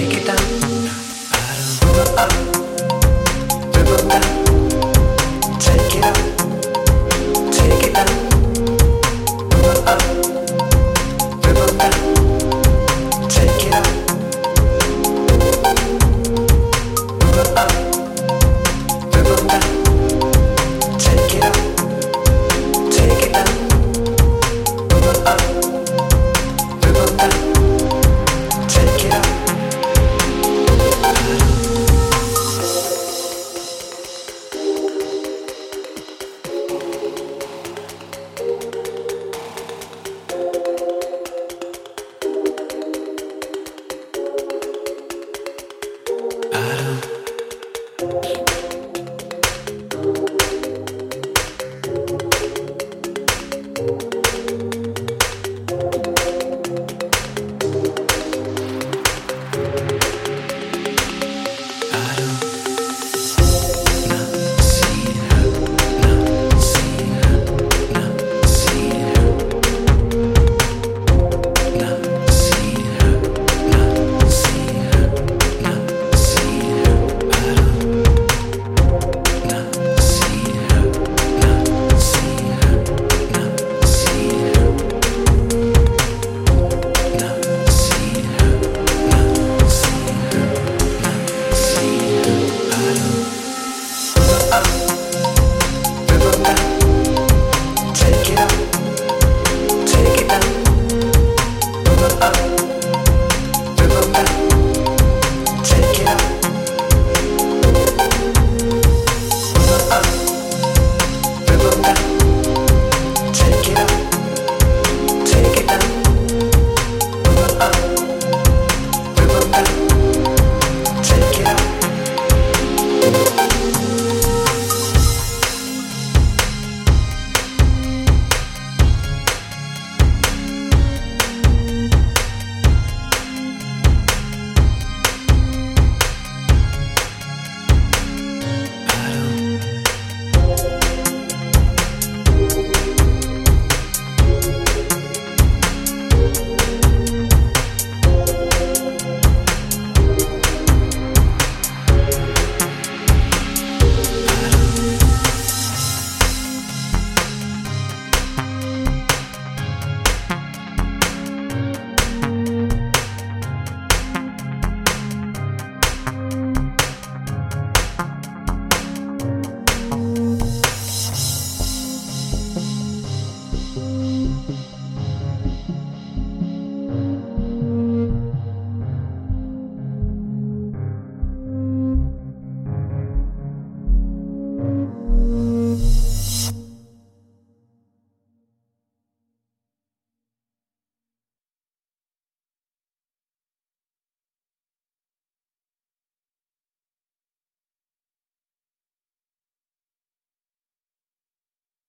Take it up.